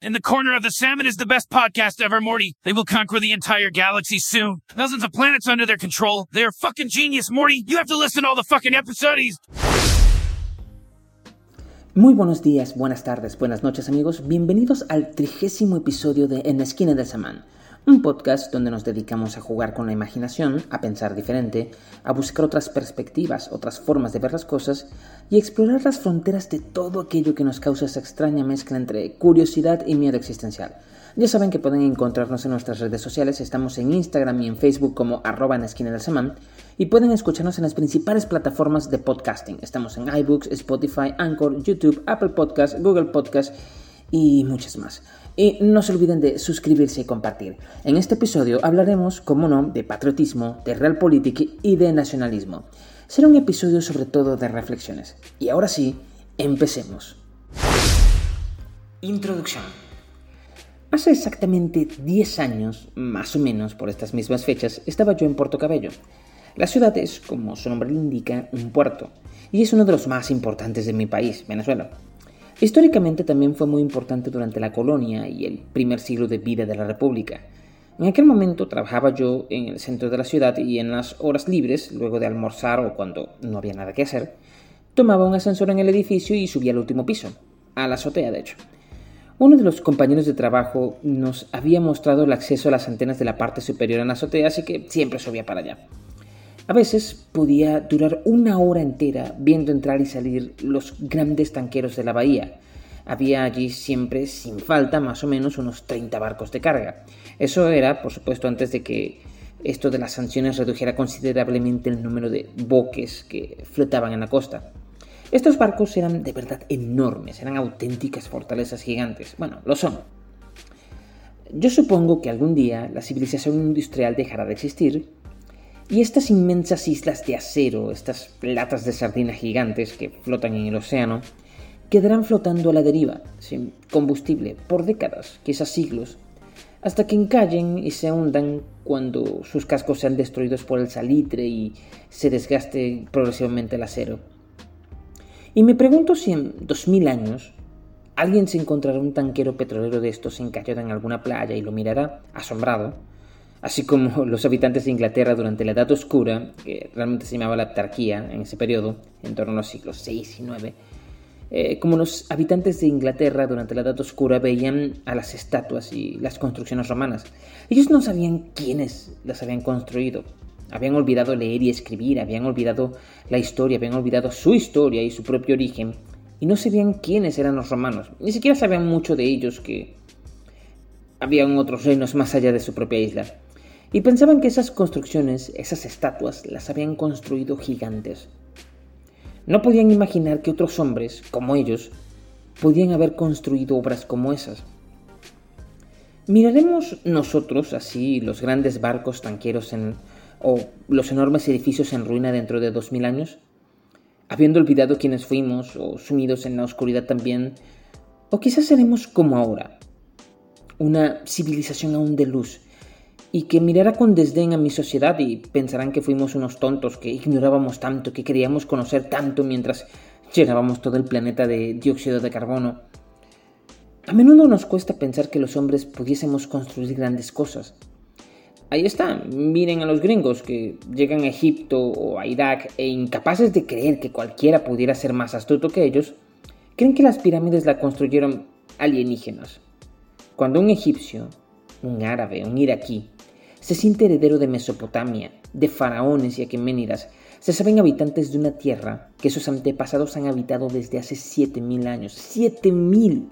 In the Corner of the Salmon is the best podcast ever, Morty. They will conquer the entire galaxy soon. Thousands of planets under their control. They are fucking genius, Morty. You have to listen to all the fucking episodes. Muy buenos días, buenas tardes, buenas noches amigos. Bienvenidos al trigésimo episodio de En la esquina del Samán un podcast donde nos dedicamos a jugar con la imaginación, a pensar diferente, a buscar otras perspectivas, otras formas de ver las cosas y explorar las fronteras de todo aquello que nos causa esa extraña mezcla entre curiosidad y miedo existencial. Ya saben que pueden encontrarnos en nuestras redes sociales, estamos en Instagram y en Facebook como arroba en esquina del semán y pueden escucharnos en las principales plataformas de podcasting. Estamos en iBooks, Spotify, Anchor, YouTube, Apple Podcasts, Google Podcasts y muchas más. Y no se olviden de suscribirse y compartir. En este episodio hablaremos, como no, de patriotismo, de realpolitik y de nacionalismo. Será un episodio sobre todo de reflexiones. Y ahora sí, empecemos. Introducción. Hace exactamente 10 años, más o menos por estas mismas fechas, estaba yo en Puerto Cabello. La ciudad es, como su nombre le indica, un puerto, y es uno de los más importantes de mi país, Venezuela. Históricamente también fue muy importante durante la colonia y el primer siglo de vida de la República. En aquel momento trabajaba yo en el centro de la ciudad y en las horas libres, luego de almorzar o cuando no había nada que hacer, tomaba un ascensor en el edificio y subía al último piso, a la azotea de hecho. Uno de los compañeros de trabajo nos había mostrado el acceso a las antenas de la parte superior en la azotea, así que siempre subía para allá. A veces podía durar una hora entera viendo entrar y salir los grandes tanqueros de la bahía. Había allí siempre, sin falta, más o menos unos 30 barcos de carga. Eso era, por supuesto, antes de que esto de las sanciones redujera considerablemente el número de boques que flotaban en la costa. Estos barcos eran de verdad enormes, eran auténticas fortalezas gigantes. Bueno, lo son. Yo supongo que algún día la civilización industrial dejará de existir y estas inmensas islas de acero, estas latas de sardina gigantes que flotan en el océano, quedarán flotando a la deriva, sin combustible, por décadas, quizás siglos, hasta que encallen y se hundan cuando sus cascos sean destruidos por el salitre y se desgaste progresivamente el acero. Y me pregunto si en dos mil años alguien se encontrará un tanquero petrolero de estos encallado en alguna playa y lo mirará, asombrado, así como los habitantes de Inglaterra durante la Edad Oscura, que realmente se llamaba la Autarquía en ese periodo, en torno a los siglos VI y IX, eh, como los habitantes de Inglaterra durante la Edad Oscura veían a las estatuas y las construcciones romanas. Ellos no sabían quiénes las habían construido. Habían olvidado leer y escribir, habían olvidado la historia, habían olvidado su historia y su propio origen, y no sabían quiénes eran los romanos. Ni siquiera sabían mucho de ellos que habían otros reinos más allá de su propia isla y pensaban que esas construcciones, esas estatuas, las habían construido gigantes. No podían imaginar que otros hombres, como ellos, podían haber construido obras como esas. ¿Miraremos nosotros así los grandes barcos tanqueros en, o los enormes edificios en ruina dentro de dos mil años? Habiendo olvidado quiénes fuimos o sumidos en la oscuridad también, o quizás seremos como ahora, una civilización aún de luz, y que mirara con desdén a mi sociedad y pensarán que fuimos unos tontos, que ignorábamos tanto, que queríamos conocer tanto mientras llenábamos todo el planeta de dióxido de carbono. A menudo nos cuesta pensar que los hombres pudiésemos construir grandes cosas. Ahí está, miren a los gringos que llegan a Egipto o a Irak e incapaces de creer que cualquiera pudiera ser más astuto que ellos, creen que las pirámides la construyeron alienígenas. Cuando un egipcio, un árabe, un iraquí, se siente heredero de Mesopotamia, de faraones y aqueménidas. Se saben habitantes de una tierra que sus antepasados han habitado desde hace 7000 años. ¡7000!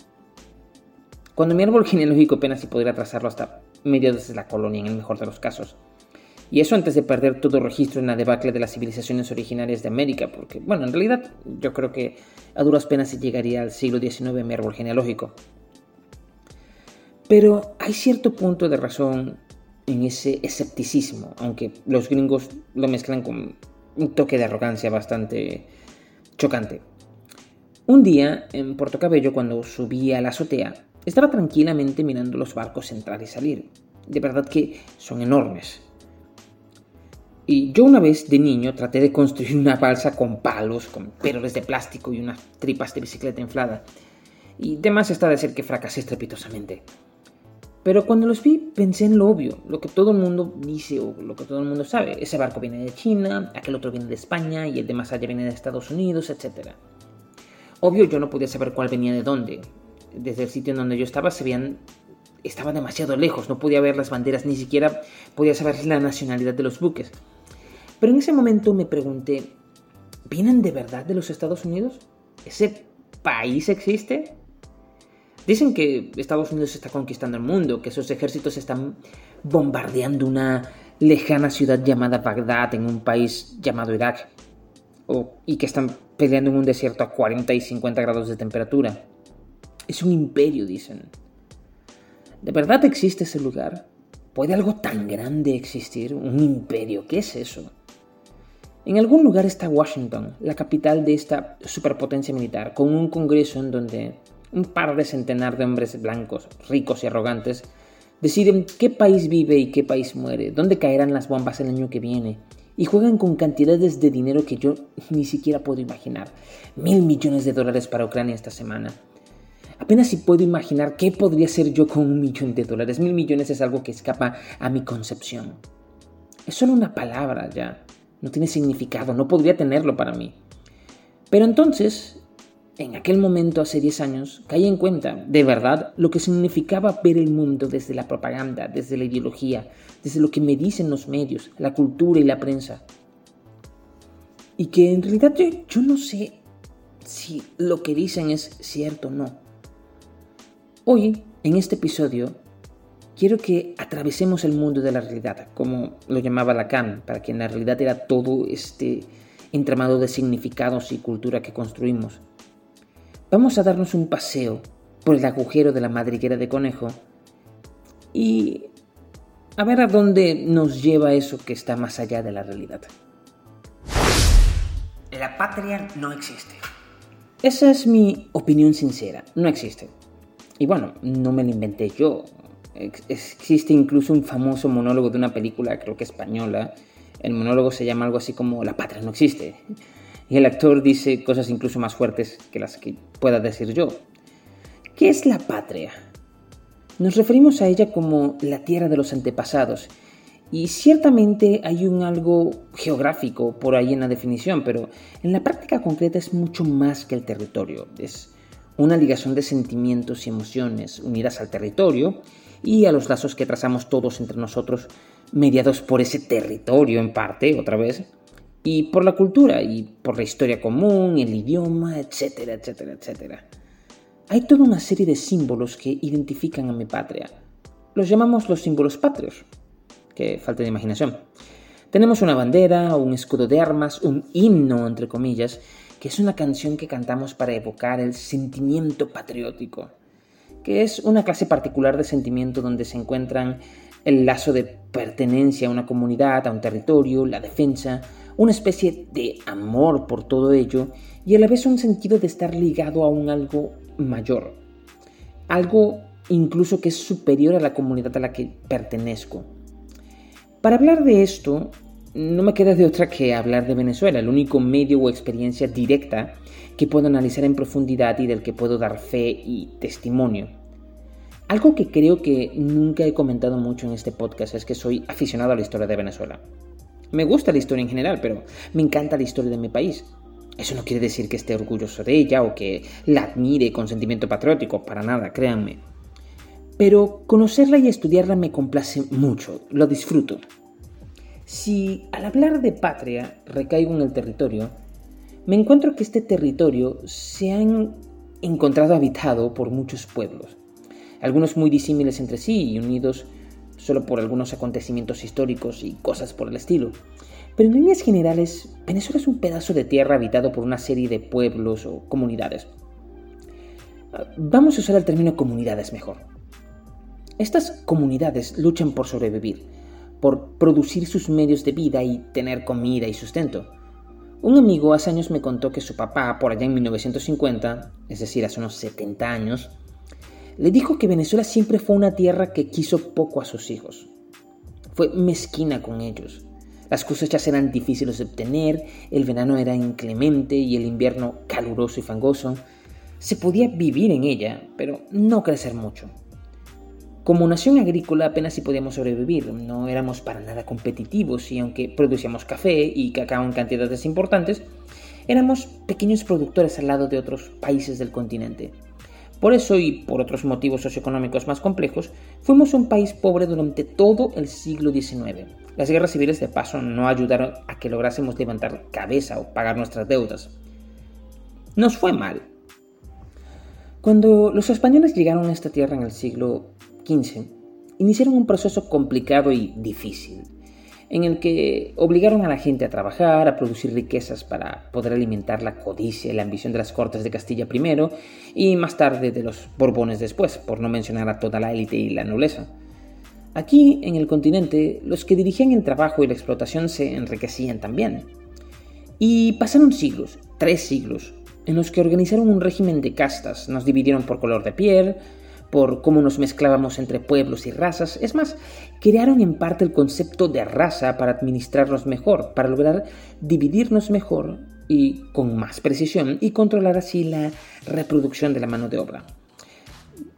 Cuando mi árbol genealógico apenas si podría trazarlo hasta mediados de la colonia, en el mejor de los casos. Y eso antes de perder todo registro en la debacle de las civilizaciones originarias de América, porque, bueno, en realidad yo creo que a duras penas se llegaría al siglo XIX mi árbol genealógico. Pero hay cierto punto de razón en ese escepticismo, aunque los gringos lo mezclan con un toque de arrogancia bastante chocante. Un día, en Puerto Cabello, cuando subí a la azotea, estaba tranquilamente mirando los barcos entrar y salir. De verdad que son enormes. Y yo una vez de niño traté de construir una balsa con palos, con péroles de plástico y unas tripas de bicicleta inflada. y demás está decir que fracasé estrepitosamente. Pero cuando los vi pensé en lo obvio, lo que todo el mundo dice o lo que todo el mundo sabe. Ese barco viene de China, aquel otro viene de España y el de más allá viene de Estados Unidos, etc. Obvio yo no podía saber cuál venía de dónde. Desde el sitio en donde yo estaba se veían... Estaba demasiado lejos, no podía ver las banderas, ni siquiera podía saber la nacionalidad de los buques. Pero en ese momento me pregunté, ¿vienen de verdad de los Estados Unidos? ¿Ese país existe? Dicen que Estados Unidos está conquistando el mundo, que sus ejércitos están bombardeando una lejana ciudad llamada Bagdad en un país llamado Irak, y que están peleando en un desierto a 40 y 50 grados de temperatura. Es un imperio, dicen. ¿De verdad existe ese lugar? ¿Puede algo tan grande existir? ¿Un imperio? ¿Qué es eso? En algún lugar está Washington, la capital de esta superpotencia militar, con un congreso en donde un par de centenar de hombres blancos, ricos y arrogantes, deciden qué país vive y qué país muere, dónde caerán las bombas el año que viene, y juegan con cantidades de dinero que yo ni siquiera puedo imaginar. Mil millones de dólares para Ucrania esta semana. Apenas si puedo imaginar qué podría ser yo con un millón de dólares. Mil millones es algo que escapa a mi concepción. Es solo una palabra ya. No tiene significado, no podría tenerlo para mí. Pero entonces en aquel momento, hace 10 años, caí en cuenta, de verdad, lo que significaba ver el mundo desde la propaganda, desde la ideología, desde lo que me dicen los medios, la cultura y la prensa. Y que en realidad yo, no sé si lo que dicen es cierto o no. Hoy, en este episodio, quiero que atravesemos el mundo de la realidad, como lo llamaba Lacan, para que en la realidad era todo este entramado de significados y cultura que construimos. Vamos a darnos un paseo por el agujero de la madriguera de conejo y a ver a dónde nos lleva eso que está más allá de la realidad. La patria no existe. Esa es mi opinión sincera, no existe. Y bueno, no me la inventé yo. Existe incluso un famoso monólogo de una película, creo que española. El monólogo se llama algo así como La patria no existe y el actor dice cosas incluso más fuertes que las que pueda decir yo. ¿Qué es la patria? Nos referimos a ella como la tierra de los antepasados, y ciertamente hay un algo geográfico por ahí en la definición, pero en la práctica concreta es mucho más que el territorio. Es una ligación de sentimientos y emociones unidas al territorio y a los lazos que trazamos todos entre nosotros, mediados por ese territorio en parte, otra vez, y por la cultura y por la historia común, el idioma, etcétera, etcétera, etcétera. Hay toda una serie de símbolos que identifican a mi patria. Los llamamos los símbolos patrios. Que falta de imaginación. Tenemos una bandera, un escudo de armas, un himno, entre comillas, que es una canción que cantamos para evocar el sentimiento patriótico, que es una clase particular de sentimiento donde se encuentran el lazo de pertenencia a una comunidad, a un territorio, la defensa, una especie de amor por todo ello y a la vez un sentido de estar ligado a un algo mayor, algo incluso que es superior a la comunidad a la que pertenezco. Para hablar de esto, no me queda de otra que hablar de Venezuela, el único medio o experiencia directa que puedo analizar en profundidad y del que puedo dar fe y testimonio. Algo que creo que nunca he comentado mucho en este podcast es que soy aficionado a la historia de Venezuela. Me gusta la historia en general, pero me encanta la historia de mi país. Eso no quiere decir que esté orgulloso de ella o que la admire con sentimiento patriótico, para nada, créanme. Pero conocerla y estudiarla me complace mucho, lo disfruto. Si al hablar de patria recaigo en el territorio, me encuentro que este territorio se ha encontrado habitado por muchos pueblos, algunos muy disímiles entre sí y unidos solo por algunos acontecimientos históricos y cosas por el estilo. Pero en líneas generales, Venezuela es un pedazo de tierra habitado por una serie de pueblos o comunidades. Vamos a usar el término comunidades mejor. Estas comunidades luchan por sobrevivir, por producir sus medios de vida y tener comida y sustento. Un amigo hace años me contó que su papá, por allá en 1950, es decir, hace unos 70 años, le dijo que Venezuela siempre fue una tierra que quiso poco a sus hijos. Fue mezquina con ellos. Las cosechas eran difíciles de obtener, el verano era inclemente y el invierno caluroso y fangoso. Se podía vivir en ella, pero no crecer mucho. Como nación agrícola apenas si podíamos sobrevivir, no éramos para nada competitivos y aunque producíamos café y cacao en cantidades importantes, éramos pequeños productores al lado de otros países del continente. Por eso y por otros motivos socioeconómicos más complejos, fuimos un país pobre durante todo el siglo XIX. Las guerras civiles de paso no ayudaron a que lográsemos levantar cabeza o pagar nuestras deudas. Nos fue mal. Cuando los españoles llegaron a esta tierra en el siglo XV, iniciaron un proceso complicado y difícil en el que obligaron a la gente a trabajar, a producir riquezas para poder alimentar la codicia y la ambición de las cortes de Castilla primero y más tarde de los Borbones después, por no mencionar a toda la élite y la nobleza. Aquí, en el continente, los que dirigían el trabajo y la explotación se enriquecían también. Y pasaron siglos, tres siglos, en los que organizaron un régimen de castas, nos dividieron por color de piel, por cómo nos mezclábamos entre pueblos y razas. Es más, crearon en parte el concepto de raza para administrarnos mejor, para lograr dividirnos mejor y con más precisión y controlar así la reproducción de la mano de obra.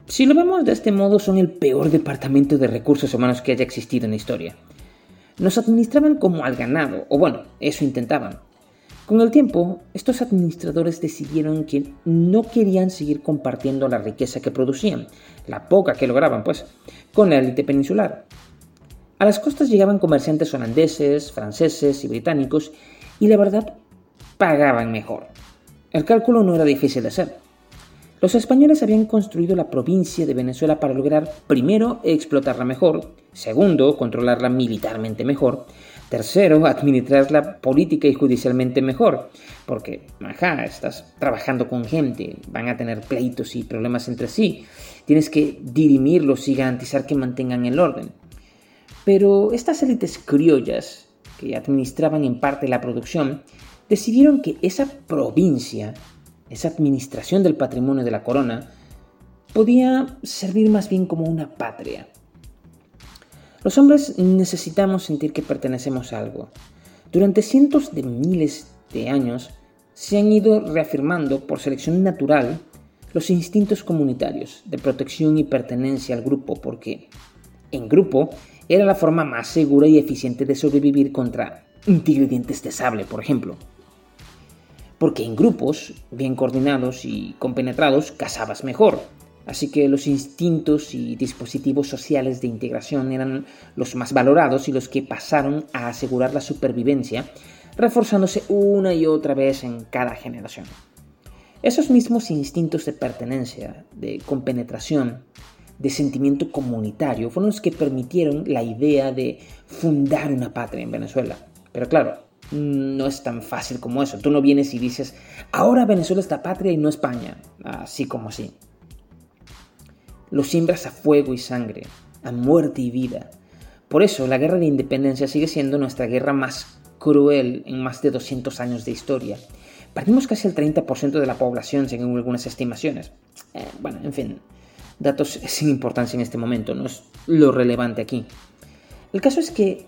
Si lo vemos de este modo, son el peor departamento de recursos humanos que haya existido en la historia. Nos administraban como al ganado, o bueno, eso intentaban. Con el tiempo, estos administradores decidieron que no querían seguir compartiendo la riqueza que producían, la poca que lograban, pues, con la élite peninsular. A las costas llegaban comerciantes holandeses, franceses y británicos, y la verdad, pagaban mejor. El cálculo no era difícil de hacer. Los españoles habían construido la provincia de Venezuela para lograr, primero, explotarla mejor, segundo, controlarla militarmente mejor, Tercero, administrarla política y judicialmente mejor, porque, ajá, estás trabajando con gente, van a tener pleitos y problemas entre sí, tienes que dirimirlos y garantizar que mantengan el orden. Pero estas élites criollas, que administraban en parte la producción, decidieron que esa provincia, esa administración del patrimonio de la corona, podía servir más bien como una patria los hombres necesitamos sentir que pertenecemos a algo. Durante cientos de miles de años se han ido reafirmando por selección natural los instintos comunitarios de protección y pertenencia al grupo porque en grupo era la forma más segura y eficiente de sobrevivir contra un tigre dientes de sable, por ejemplo. Porque en grupos, bien coordinados y compenetrados, cazabas mejor, Así que los instintos y dispositivos sociales de integración eran los más valorados y los que pasaron a asegurar la supervivencia, reforzándose una y otra vez en cada generación. Esos mismos instintos de pertenencia, de compenetración, de sentimiento comunitario, fueron los que permitieron la idea de fundar una patria en Venezuela. Pero claro, no es tan fácil como eso. Tú no vienes y dices, ahora Venezuela es la patria y no España, así como así. Lo siembras a fuego y sangre, a muerte y vida. Por eso la guerra de independencia sigue siendo nuestra guerra más cruel en más de 200 años de historia. Perdimos casi el 30% de la población según algunas estimaciones. Eh, bueno, en fin, datos sin importancia en este momento, no es lo relevante aquí. El caso es que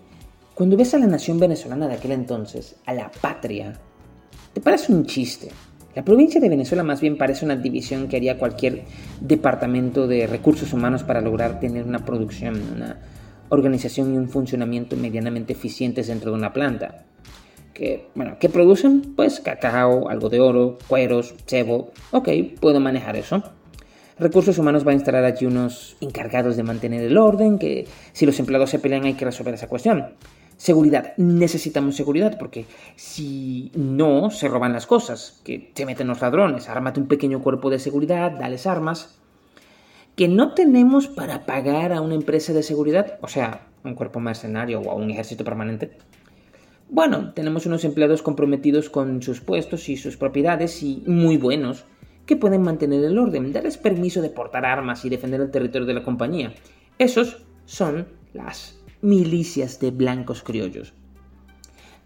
cuando ves a la nación venezolana de aquel entonces, a la patria, te parece un chiste. La provincia de Venezuela más bien parece una división que haría cualquier departamento de recursos humanos para lograr tener una producción, una organización y un funcionamiento medianamente eficientes dentro de una planta. Que, bueno, ¿qué producen? Pues cacao, algo de oro, cueros, cebo. Ok, puedo manejar eso. Recursos Humanos va a instalar allí unos encargados de mantener el orden, que si los empleados se pelean hay que resolver esa cuestión. Seguridad. Necesitamos seguridad porque si no, se roban las cosas, que se meten los ladrones. Ármate un pequeño cuerpo de seguridad, dales armas. Que no tenemos para pagar a una empresa de seguridad, o sea, un cuerpo mercenario o a un ejército permanente. Bueno, tenemos unos empleados comprometidos con sus puestos y sus propiedades y muy buenos que pueden mantener el orden, darles permiso de portar armas y defender el territorio de la compañía. Esos son las milicias de blancos criollos.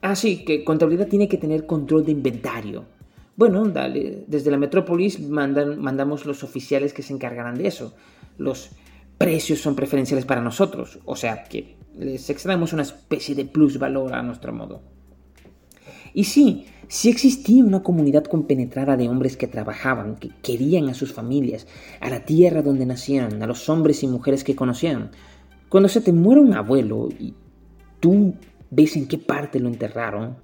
Así que contabilidad tiene que tener control de inventario. Bueno, dale, desde la metrópolis mandan, mandamos los oficiales que se encargarán de eso. Los precios son preferenciales para nosotros, o sea que les extraemos una especie de plus valor a nuestro modo. Y sí, sí existía una comunidad compenetrada de hombres que trabajaban, que querían a sus familias, a la tierra donde nacían, a los hombres y mujeres que conocían. Cuando se te muere un abuelo y tú ves en qué parte lo enterraron,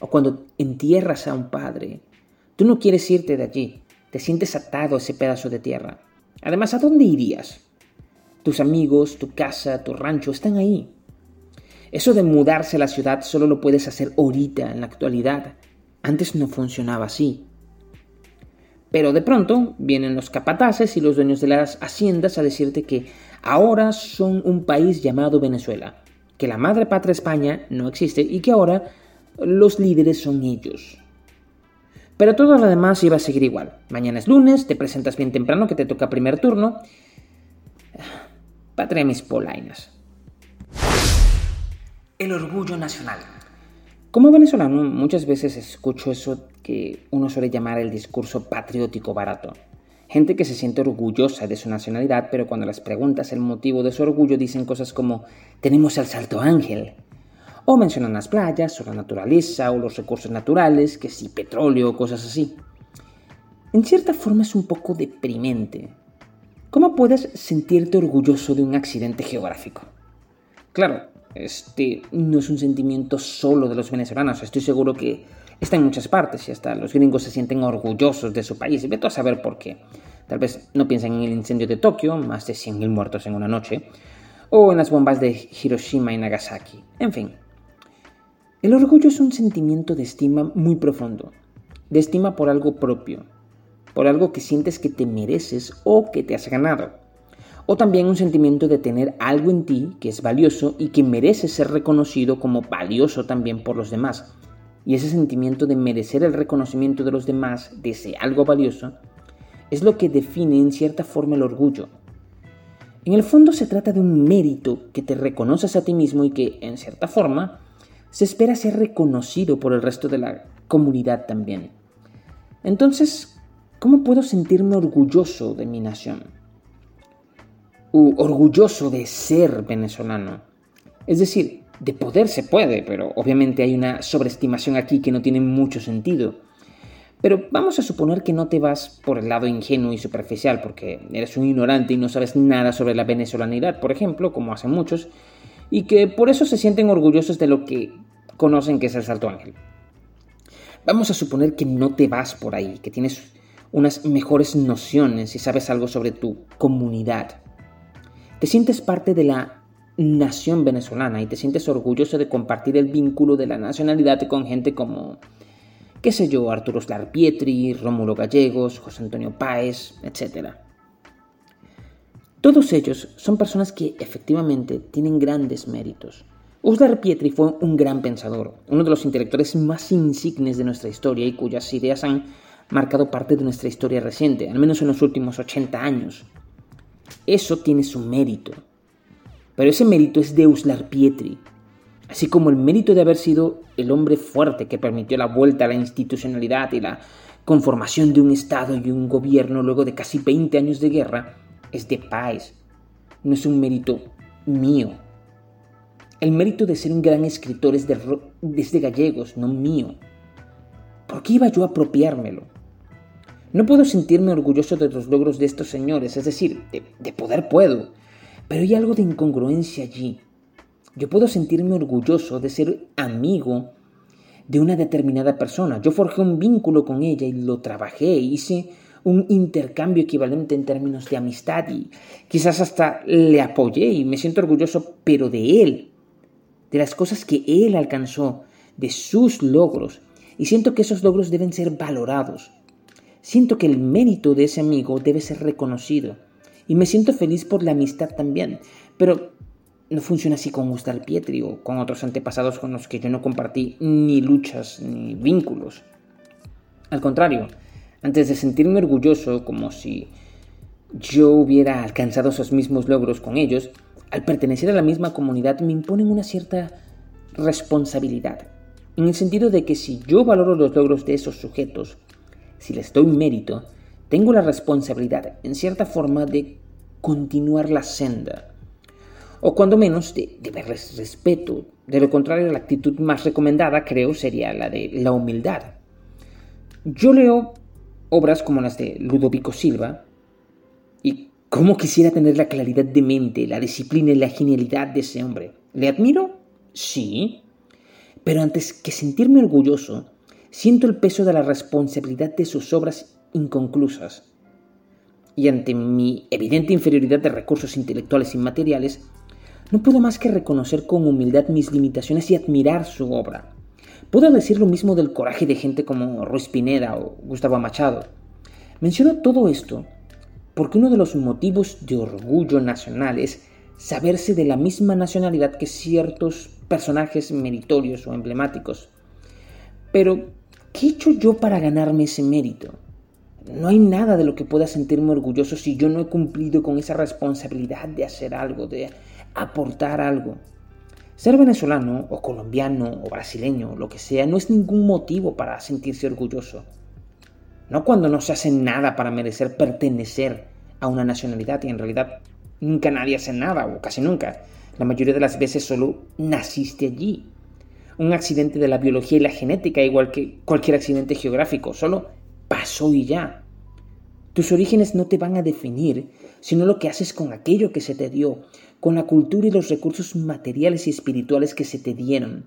o cuando entierras a un padre, tú no quieres irte de allí, te sientes atado a ese pedazo de tierra. Además, ¿a dónde irías? Tus amigos, tu casa, tu rancho están ahí. Eso de mudarse a la ciudad solo lo puedes hacer ahorita, en la actualidad. Antes no funcionaba así. Pero de pronto vienen los capataces y los dueños de las haciendas a decirte que ahora son un país llamado Venezuela, que la madre patria España no existe y que ahora los líderes son ellos. Pero todo lo demás iba a seguir igual. Mañana es lunes, te presentas bien temprano que te toca primer turno. Patria mis polainas. El orgullo nacional. Como venezolano muchas veces escucho eso que uno suele llamar el discurso patriótico barato. Gente que se siente orgullosa de su nacionalidad, pero cuando les preguntas el motivo de su orgullo dicen cosas como tenemos el Salto Ángel, o mencionan las playas, o la naturaleza, o los recursos naturales, que si petróleo, cosas así. En cierta forma es un poco deprimente. ¿Cómo puedes sentirte orgulloso de un accidente geográfico? Claro, este no es un sentimiento solo de los venezolanos, estoy seguro que está en muchas partes y hasta los gringos se sienten orgullosos de su país. Vete a saber por qué. Tal vez no piensen en el incendio de Tokio, más de 100.000 muertos en una noche, o en las bombas de Hiroshima y Nagasaki. En fin, el orgullo es un sentimiento de estima muy profundo, de estima por algo propio, por algo que sientes que te mereces o que te has ganado, o también un sentimiento de tener algo en ti que es valioso y que merece ser reconocido como valioso también por los demás. Y ese sentimiento de merecer el reconocimiento de los demás, de ese algo valioso, es lo que define en cierta forma el orgullo. En el fondo se trata de un mérito que te reconoces a ti mismo y que, en cierta forma, se espera ser reconocido por el resto de la comunidad también. Entonces, ¿cómo puedo sentirme orgulloso de mi nación? U orgulloso de ser venezolano. Es decir, de poder se puede, pero obviamente hay una sobreestimación aquí que no tiene mucho sentido. Pero vamos a suponer que no te vas por el lado ingenuo y superficial, porque eres un ignorante y no sabes nada sobre la venezolanidad, por ejemplo, como hacen muchos, y que por eso se sienten orgullosos de lo que conocen que es el Salto Ángel. Vamos a suponer que no te vas por ahí, que tienes unas mejores nociones y sabes algo sobre tu comunidad. Te sientes parte de la nación venezolana y te sientes orgulloso de compartir el vínculo de la nacionalidad con gente como, qué sé yo, Arturo Slar Pietri, Rómulo Gallegos, José Antonio Páez, etc. Todos ellos son personas que efectivamente tienen grandes méritos. Uslar Pietri fue un gran pensador, uno de los intelectuales más insignes de nuestra historia y cuyas ideas han marcado parte de nuestra historia reciente, al menos en los últimos 80 años. Eso tiene su mérito. Pero ese mérito es de Uslar Pietri, así como el mérito de haber sido el hombre fuerte que permitió la vuelta a la institucionalidad y la conformación de un Estado y un gobierno luego de casi 20 años de guerra es de Páez. No es un mérito mío. El mérito de ser un gran escritor es de, gallegos, no mío. ¿Por qué iba yo a apropiármelo? No puedo sentirme orgulloso de los logros de estos señores, es decir, de, de poder puedo, pero hay algo de incongruencia allí. Yo puedo sentirme orgulloso de ser amigo de una determinada persona. Yo forjé un vínculo con ella y lo trabajé, hice un intercambio equivalente en términos de amistad y quizás hasta le apoyé y me siento orgulloso, pero de él, de las cosas que él alcanzó, de sus logros, y siento que esos logros deben ser valorados. Siento que el mérito de ese amigo debe ser reconocido, y me siento feliz por la amistad también, pero no funciona así con Gustav Pietri o con otros antepasados con los que yo no compartí ni luchas ni vínculos. Al contrario, antes de sentirme orgulloso como si yo hubiera alcanzado esos mismos logros con ellos, al pertenecer a la misma comunidad me imponen una cierta responsabilidad, en el sentido de que si yo valoro los logros de esos sujetos, si les doy mérito, tengo la responsabilidad, en cierta forma, de continuar la senda. o cuando menos de deberles respeto. De lo contrario, la actitud más recomendada, creo, sería la de la humildad. Yo leo obras como las de Ludovico Silva y cómo quisiera tener la claridad de mente, la disciplina y la genialidad de ese hombre. ¿Le admiro? Sí. Pero antes que sentirme orgulloso, siento el peso de la responsabilidad de sus obras inconclusas. Y ante mi evidente inferioridad de recursos intelectuales y materiales, no puedo más que reconocer con humildad mis limitaciones y admirar su obra. Puedo decir lo mismo del coraje de gente como Ruiz Pineda o Gustavo Machado. Menciono todo esto porque uno de los motivos de orgullo nacional es saberse de la misma nacionalidad que ciertos personajes meritorios o emblemáticos. Pero, ¿qué he hecho yo para ganarme ese mérito? No hay nada de lo que pueda sentirme orgulloso si yo no he cumplido con esa responsabilidad de hacer algo, de aportar algo. Ser venezolano o colombiano o brasileño, lo que sea, no es ningún motivo para sentirse orgulloso. No cuando no se hace nada para merecer pertenecer a una nacionalidad y en realidad nunca nadie hace nada o casi nunca. La mayoría de las veces solo naciste allí. Un accidente de la biología y la genética, igual que cualquier accidente geográfico, solo pasó y ya. Tus orígenes no te van a definir, sino lo que haces con aquello que se te dio, con la cultura y los recursos materiales y espirituales que se te dieron.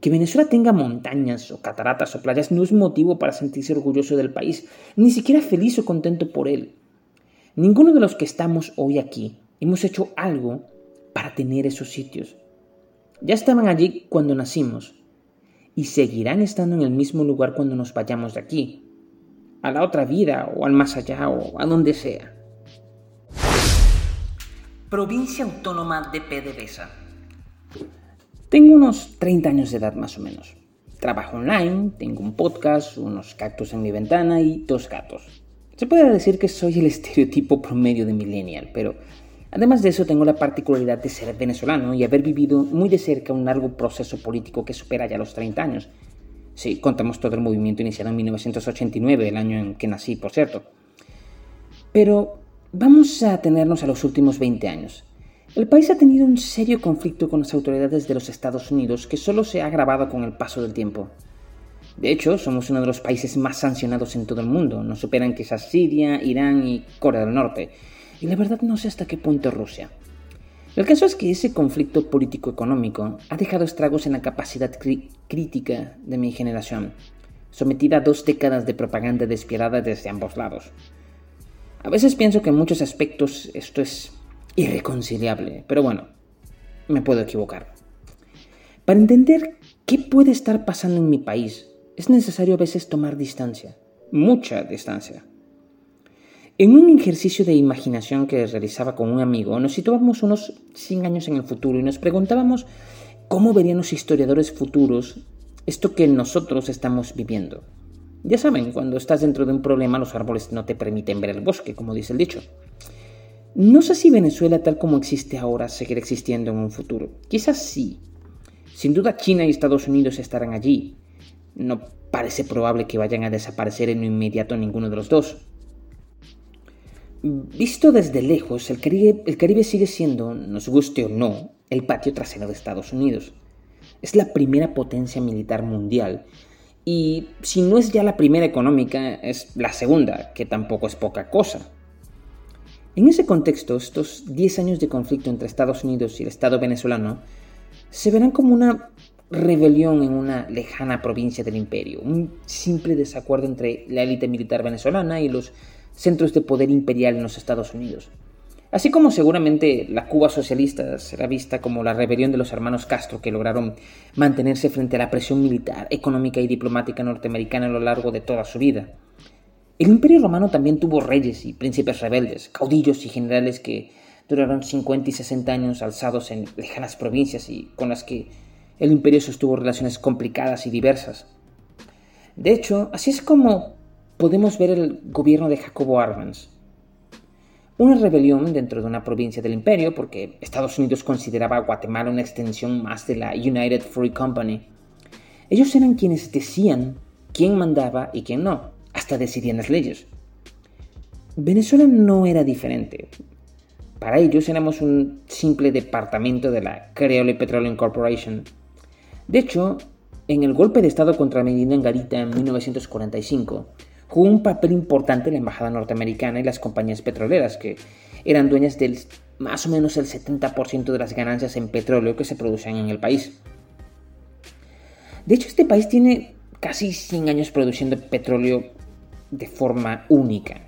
Que Venezuela tenga montañas o cataratas o playas no es motivo para sentirse orgulloso del país, ni siquiera feliz o contento por él. Ninguno de los que estamos hoy aquí hemos hecho algo para tener esos sitios. Ya estaban allí cuando nacimos y seguirán estando en el mismo lugar cuando nos vayamos de aquí, a la otra vida o al más allá o a donde sea. Provincia Autónoma de PDVSA. Tengo unos 30 años de edad más o menos. Trabajo online, tengo un podcast, unos cactus en mi ventana y dos gatos. Se puede decir que soy el estereotipo promedio de millennial, pero además de eso tengo la particularidad de ser venezolano y haber vivido muy de cerca un largo proceso político que supera ya los 30 años. Si contamos todo el movimiento iniciado en 1989, el año en que nací, por cierto. Pero Vamos a tenernos a los últimos 20 años. El país ha tenido un serio conflicto con las autoridades de los Estados Unidos que solo se ha agravado con el paso del tiempo. De hecho, somos uno de los países más sancionados en todo el mundo. Nos superan quizás Siria, Irán y Corea del Norte. Y la verdad no sé hasta qué punto Rusia. El caso es que ese conflicto político-económico ha dejado estragos en la capacidad crítica de mi generación, sometida a dos décadas de propaganda despiadada desde ambos lados. A veces pienso que en muchos aspectos esto es irreconciliable, pero bueno, me puedo equivocar. Para entender qué puede estar pasando en mi país, es necesario a veces tomar distancia, mucha distancia. En un ejercicio de imaginación que realizaba con un amigo, nos situábamos unos 100 años en el futuro y nos preguntábamos cómo verían los historiadores futuros esto que nosotros estamos viviendo. Ya saben, cuando estás dentro de un problema los árboles no te permiten ver el bosque, como dice el dicho. No sé si Venezuela tal como existe ahora seguirá existiendo en un futuro. Quizás sí. Sin duda China y Estados Unidos estarán allí. No parece probable que vayan a desaparecer en lo inmediato ninguno de los dos. Visto desde lejos, el Caribe, sigue siendo, nos guste o no, el patio trasero de Estados Unidos. Es la primera potencia militar mundial y si no es ya la primera económica, es la segunda, que tampoco es poca cosa. En ese contexto, estos 10 años de conflicto entre Estados Unidos y el Estado venezolano se verán como una rebelión en una lejana provincia del imperio, un simple desacuerdo entre la élite militar venezolana y los centros de poder imperial en los Estados Unidos. Así como seguramente la Cuba socialista será vista como la rebelión de los hermanos Castro que lograron mantenerse frente a la presión militar, económica y diplomática norteamericana a lo largo de toda su vida. El Imperio Romano también tuvo reyes y príncipes rebeldes, caudillos y generales que duraron 50 y 60 años alzados en lejanas provincias y con las que el imperio sostuvo relaciones complicadas y diversas. De hecho, así es como podemos ver el gobierno de Jacobo Arbenz, una rebelión dentro de una provincia del imperio, porque Estados Unidos consideraba a Guatemala una extensión más de la United Free Company. Ellos eran quienes decían quién mandaba y quién no, hasta decidían las leyes. Venezuela no era diferente. Para ellos éramos un simple departamento de la Creole Petroleum Corporation. De hecho, en el golpe de Estado contra Medina Garita en 1945, jugó un papel importante la embajada norteamericana y las compañías petroleras, que eran dueñas del más o menos el 70% de las ganancias en petróleo que se producían en el país. De hecho, este país tiene casi 100 años produciendo petróleo de forma única.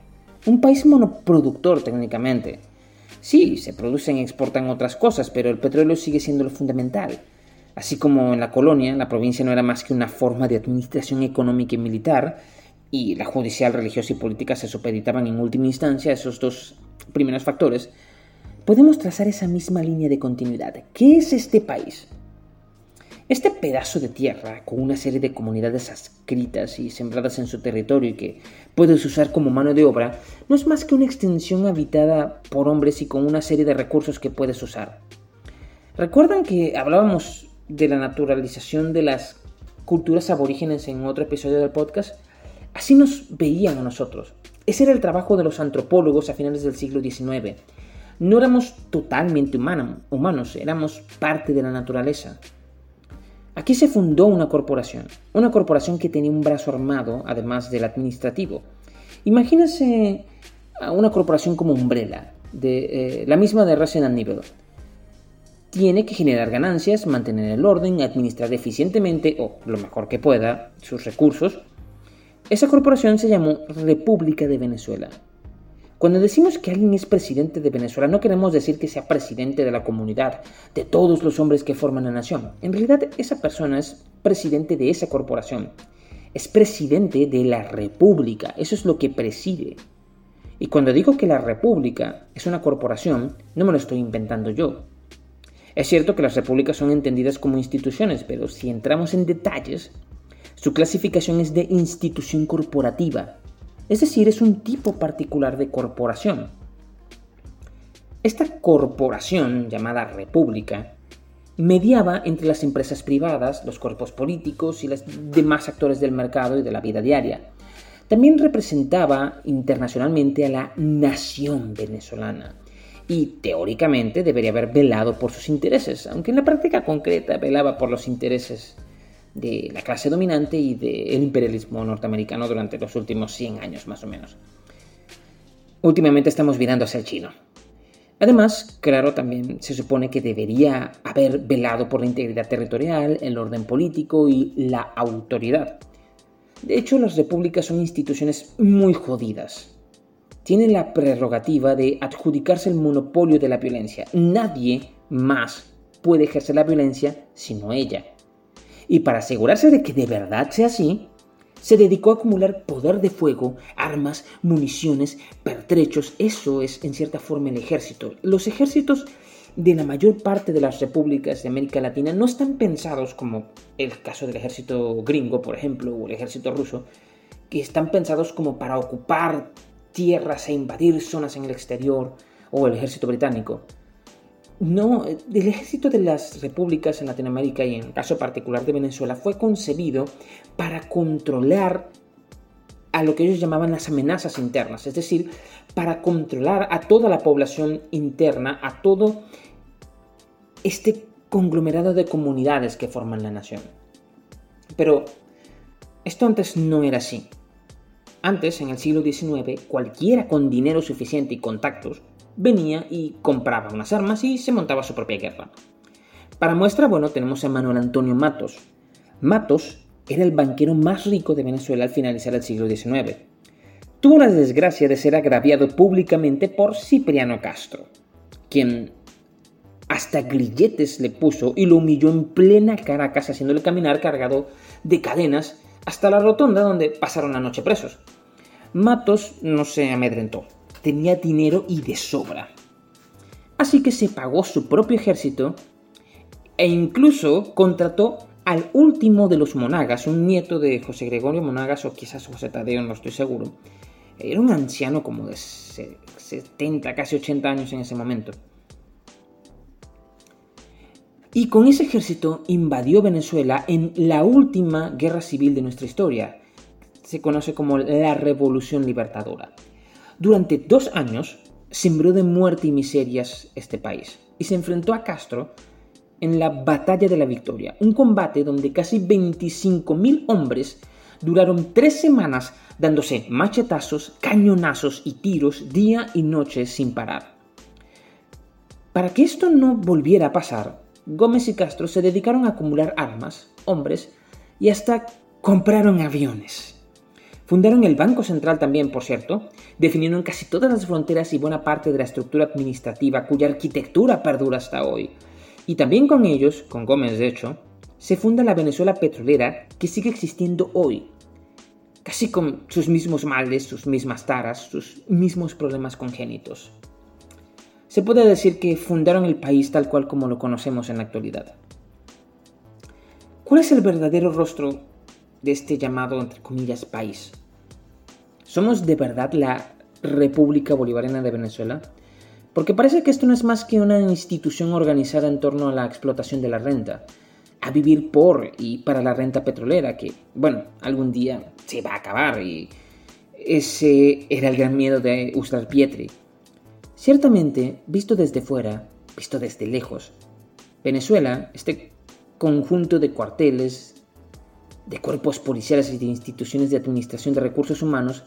Un país monoproductor técnicamente. Sí, se producen y exportan otras cosas, pero el petróleo sigue siendo lo fundamental. Así como en la colonia, la provincia no era más que una forma de administración económica y militar, y la judicial, religiosa y política se supeditaban en última instancia a esos dos primeros factores, podemos trazar esa misma línea de continuidad. ¿Qué es este país? Este pedazo de tierra, con una serie de comunidades adscritas y sembradas en su territorio y que puedes usar como mano de obra, no es más que una extensión habitada por hombres y con una serie de recursos que puedes usar. ¿Recuerdan que hablábamos de la naturalización de las culturas aborígenes en otro episodio del podcast? Así nos veían a nosotros. Ese era el trabajo de los antropólogos a finales del siglo XIX. No éramos totalmente humanos, éramos parte de la naturaleza. Aquí se fundó una corporación, una corporación que tenía un brazo armado, además del administrativo. Imagínense una corporación como Umbrella, de, eh, la misma de Resident Evil. Tiene que generar ganancias, mantener el orden, administrar eficientemente o lo mejor que pueda sus recursos esa corporación se llamó República de Venezuela. Cuando decimos que alguien es presidente de Venezuela, no queremos decir que sea presidente de la comunidad, de todos los hombres que forman la nación. En realidad, esa persona es presidente de esa corporación. Es presidente de la República. Eso es lo que preside. Y cuando digo que la República es una corporación, no me lo estoy inventando yo. Es cierto que las repúblicas son entendidas como instituciones, pero si entramos en detalles, su clasificación es de institución corporativa, es decir, es un tipo particular de corporación. Esta corporación, llamada república, mediaba entre las empresas privadas, los cuerpos políticos y los demás actores del mercado y de la vida diaria. También representaba internacionalmente a la nación venezolana y teóricamente debería haber velado por sus intereses, aunque en la práctica concreta velaba por los intereses de la clase dominante y del imperialismo norteamericano durante los últimos 100 años más o menos. Últimamente estamos mirando hacia el chino. Además, claro, también se supone que debería haber velado por la integridad territorial, el orden político y la autoridad. De hecho, las repúblicas son instituciones muy jodidas. Tienen la prerrogativa de adjudicarse el monopolio de la violencia. Nadie más puede ejercer la violencia sino ella y para asegurarse de que de verdad sea así, se dedicó a acumular poder de fuego, armas, municiones, pertrechos. Eso es en cierta forma el ejército. Los ejércitos de la mayor parte de las repúblicas de América Latina no están pensados como el caso del ejército gringo, por ejemplo, o el ejército ruso, que están pensados como para ocupar tierras e invadir zonas en el exterior, o el ejército británico. No, el ejército de las repúblicas en Latinoamérica y en el caso particular de Venezuela fue concebido para controlar a lo que ellos llamaban las amenazas internas, es decir, para controlar a toda la población interna, a todo este conglomerado de comunidades que forman la nación. Pero esto antes no era así. Antes, en el siglo XIX, cualquiera con dinero suficiente y contactos venía y compraba unas armas y se montaba su propia guerra. Para muestra, bueno, tenemos a Manuel Antonio Matos. Matos era el banquero más rico de Venezuela al finalizar el siglo XIX. Tuvo la desgracia de ser agraviado públicamente por Cipriano Castro, quien hasta grilletes le puso y lo humilló en plena Caracas haciéndole caminar cargado de cadenas hasta la rotonda donde pasaron la noche presos. Matos no se amedrentó tenía dinero y de sobra. Así que se pagó su propio ejército e incluso contrató al último de los monagas, un nieto de José Gregorio Monagas o quizás José Tadeo, no estoy seguro. Era un anciano como de 70, casi 80 años en ese momento. Y con ese ejército invadió Venezuela en la última guerra civil de nuestra historia. Se conoce como la Revolución Libertadora. Durante dos años, sembró de muerte y miserias este país y se enfrentó a Castro en la Batalla de la Victoria, un combate donde casi 25.000 hombres duraron tres semanas dándose machetazos, cañonazos y tiros día y noche sin parar. Para que esto no volviera a pasar, Gómez y Castro se dedicaron a acumular armas, hombres y hasta compraron aviones. Fundaron el Banco Central también, por cierto, definieron casi todas las fronteras y buena parte de la estructura administrativa cuya arquitectura perdura hasta hoy. Y también con ellos, con Gómez de hecho, se funda la Venezuela petrolera que sigue existiendo hoy, casi con sus mismos males, sus mismas taras, sus mismos problemas congénitos. Se puede decir que fundaron el país tal cual como lo conocemos en la actualidad. ¿Cuál es el verdadero rostro de este llamado, entre comillas, país? ¿Somos de verdad la República Bolivariana de Venezuela? Porque parece que esto no es más que una institución organizada en torno a la explotación de la renta, a vivir por y para la renta petrolera, que, bueno, algún día se va a acabar y ese era el gran miedo de Uslar Pietri. Ciertamente, visto desde fuera, visto desde lejos, Venezuela, este conjunto de cuarteles, de cuerpos policiales y de instituciones de administración de recursos humanos,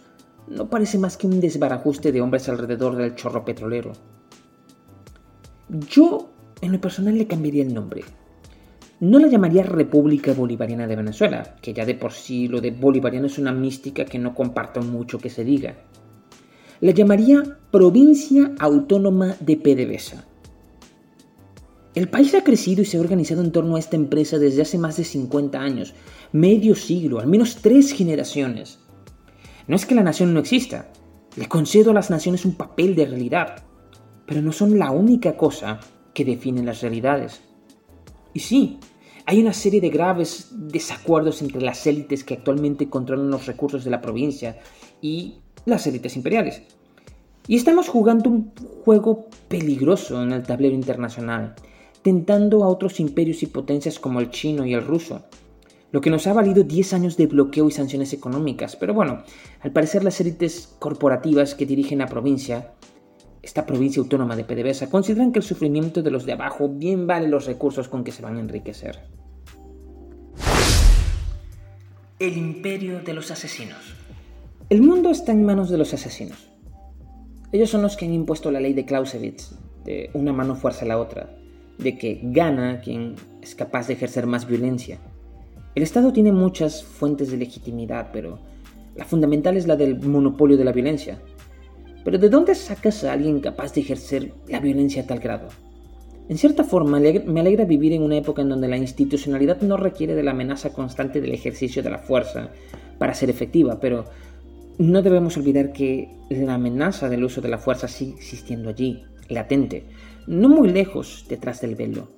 no parece más que un desbarajuste de hombres alrededor del chorro petrolero. Yo, en lo personal, le cambiaría el nombre. No la llamaría República Bolivariana de Venezuela, que ya de por sí lo de bolivariano es una mística que no comparto mucho que se diga. La llamaría Provincia Autónoma de PDVSA. El país ha crecido y se ha organizado en torno a esta empresa desde hace más de 50 años, medio siglo, al menos tres generaciones. No es que la nación no exista, le concedo a las naciones un papel de realidad, pero no son la única cosa que definen las realidades. Y sí, hay una serie de graves desacuerdos entre las élites que actualmente controlan los recursos de la provincia y las élites imperiales. Y estamos jugando un juego peligroso en el tablero internacional, tentando a otros imperios y potencias como el chino y el ruso, lo que nos ha valido 10 años de bloqueo y sanciones económicas. Pero bueno, al parecer las élites corporativas que dirigen la provincia, esta provincia autónoma de PDVSA, consideran que el sufrimiento de los de abajo bien vale los recursos con que se van a enriquecer. El imperio de los asesinos. El mundo está en manos de los asesinos. Ellos son los que han impuesto la ley de Clausewitz, de una mano fuerza a la otra, de que gana quien es capaz de ejercer más violencia. El Estado tiene muchas fuentes de legitimidad, pero la fundamental es la del monopolio de la violencia. Pero ¿de dónde sacas a alguien capaz de ejercer la violencia a tal grado? En cierta forma, me alegra vivir en una época en donde la institucionalidad no requiere de la amenaza constante del ejercicio de la fuerza para ser efectiva, pero no debemos olvidar que la amenaza del uso de la fuerza sigue existiendo allí, latente, no muy lejos detrás del velo.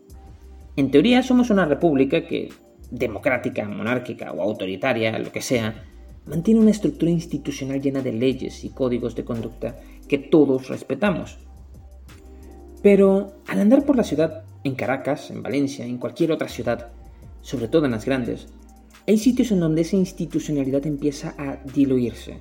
En teoría somos una república que democrática, monárquica o autoritaria, lo que sea, mantiene una estructura institucional llena de leyes y códigos de conducta que todos respetamos. Pero al andar por la ciudad, en Caracas, en Valencia, en cualquier otra ciudad, sobre todo en las grandes, hay sitios en donde esa institucionalidad empieza a diluirse.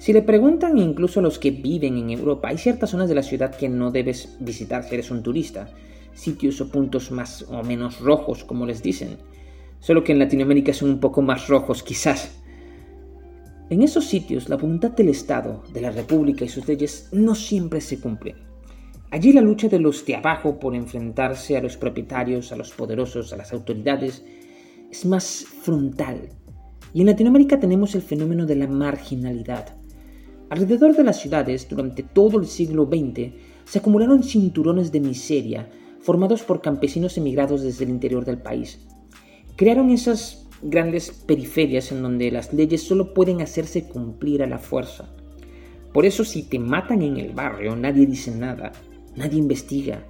Si le preguntan incluso a los que viven en Europa, hay ciertas zonas de la ciudad que no debes visitar si eres un turista, sitios o puntos más o menos rojos, como les dicen. Solo que en Latinoamérica son un poco más rojos, quizás. En esos sitios, la voluntad del Estado, de la República y sus leyes no siempre se cumple. Allí la lucha de los de abajo por enfrentarse a los propietarios, a los poderosos, a las autoridades, es más frontal. Y en Latinoamérica tenemos el fenómeno de la marginalidad. Alrededor de las ciudades, durante todo el siglo XX, se acumularon cinturones de miseria formados por campesinos emigrados desde el interior del país. Crearon esas grandes periferias en donde las leyes solo pueden hacerse cumplir a la fuerza. Por eso si te matan en el barrio nadie dice nada, nadie investiga,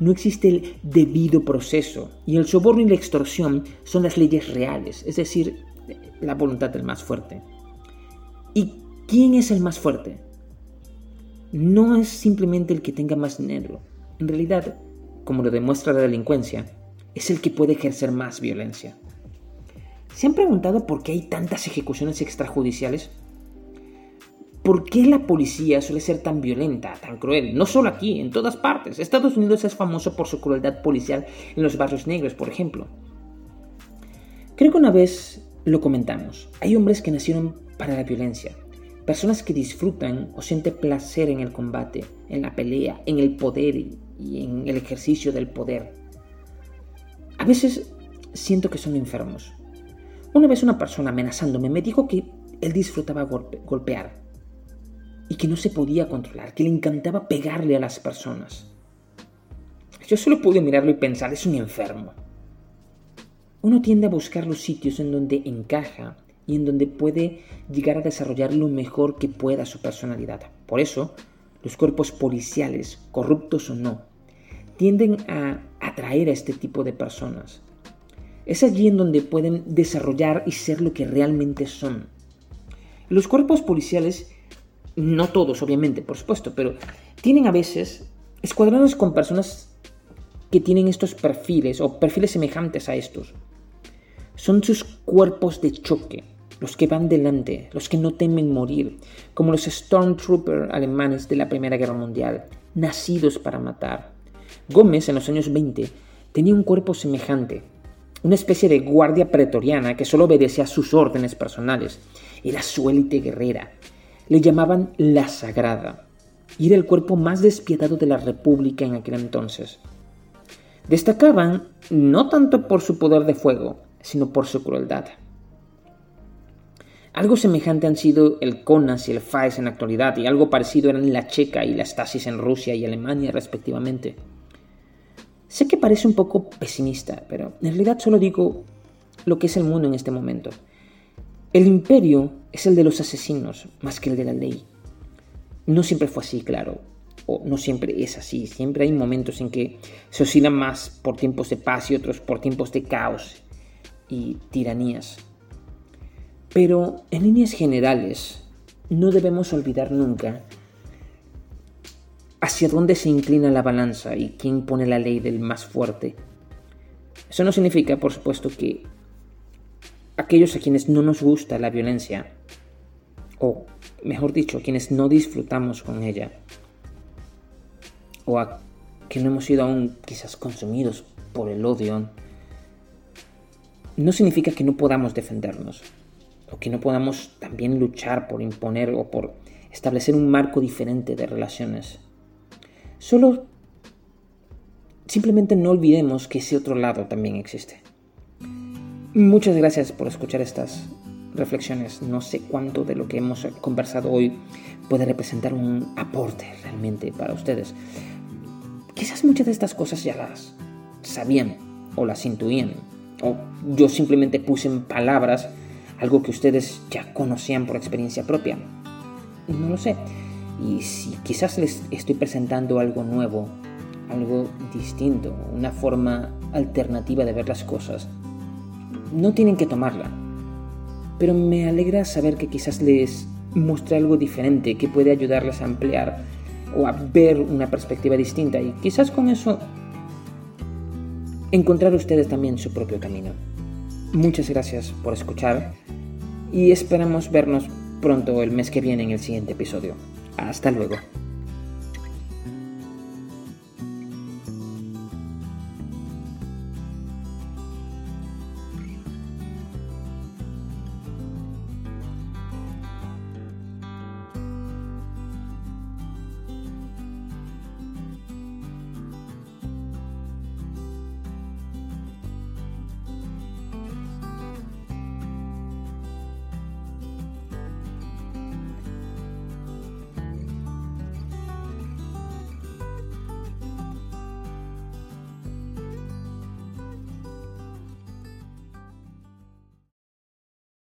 no existe el debido proceso y el soborno y la extorsión son las leyes reales, es decir, la voluntad del más fuerte. ¿Y quién es el más fuerte? No es simplemente el que tenga más dinero. En realidad, como lo demuestra la delincuencia, es el que puede ejercer más violencia. ¿Se han preguntado por qué hay tantas ejecuciones extrajudiciales? ¿Por qué la policía suele ser tan violenta, tan cruel? No solo aquí, en todas partes. Estados Unidos es famoso por su crueldad policial en los barrios negros, por ejemplo. Creo que una vez lo comentamos. Hay hombres que nacieron para la violencia. Personas que disfrutan o sienten placer en el combate, en la pelea, en el poder y en el ejercicio del poder. A veces siento que son enfermos. Una vez una persona amenazándome me dijo que él disfrutaba golpear y que no se podía controlar, que le encantaba pegarle a las personas. Yo solo pude mirarlo y pensar, es un enfermo. Uno tiende a buscar los sitios en donde encaja y en donde puede llegar a desarrollar lo mejor que pueda su personalidad. Por eso, los cuerpos policiales, corruptos o no, tienden a atraer a este tipo de personas. Es allí en donde pueden desarrollar y ser lo que realmente son. Los cuerpos policiales, no todos obviamente, por supuesto, pero tienen a veces escuadrones con personas que tienen estos perfiles o perfiles semejantes a estos. Son sus cuerpos de choque, los que van delante, los que no temen morir, como los Stormtrooper alemanes de la Primera Guerra Mundial, nacidos para matar. Gómez en los años 20 tenía un cuerpo semejante, una especie de guardia pretoriana que solo obedecía a sus órdenes personales. Era su élite guerrera. Le llamaban la Sagrada y era el cuerpo más despiadado de la República en aquel entonces. Destacaban no tanto por su poder de fuego, sino por su crueldad. Algo semejante han sido el CONAS y el FAES en la actualidad, y algo parecido eran la Checa y la Stasis en Rusia y Alemania, respectivamente. Sé que parece un poco pesimista, pero en realidad solo digo lo que es el mundo en este momento. El imperio es el de los asesinos más que el de la ley. No siempre fue así, claro, o no siempre es así. Siempre hay momentos en que se oscila más por tiempos de paz y otros por tiempos de caos y tiranías. Pero en líneas generales, no debemos olvidar nunca hacia dónde se inclina la balanza y quién pone la ley del más fuerte. Eso no significa, por supuesto, que aquellos a quienes no nos gusta la violencia, o mejor dicho, a quienes no disfrutamos con ella, o a que no hemos sido aún quizás consumidos por el odio, no significa que no podamos defendernos que no podamos también luchar por imponer o por establecer un marco diferente de relaciones. Solo simplemente no olvidemos que ese otro lado también existe. Muchas gracias por escuchar estas reflexiones. No sé cuánto de lo que hemos conversado hoy puede representar un aporte realmente para ustedes. Quizás muchas de estas cosas ya las sabían o las intuían, o yo simplemente puse en palabras algo que ustedes ya conocían por experiencia propia. No lo sé. Y si quizás les estoy presentando algo nuevo, algo distinto, una forma alternativa de ver las cosas, no tienen que tomarla. Pero me alegra saber que quizás les muestre algo diferente que puede ayudarles a ampliar o a ver una perspectiva distinta y quizás con eso encontrar ustedes también su propio camino. Muchas gracias por escuchar y esperamos vernos pronto el mes que viene en el siguiente episodio. Hasta luego.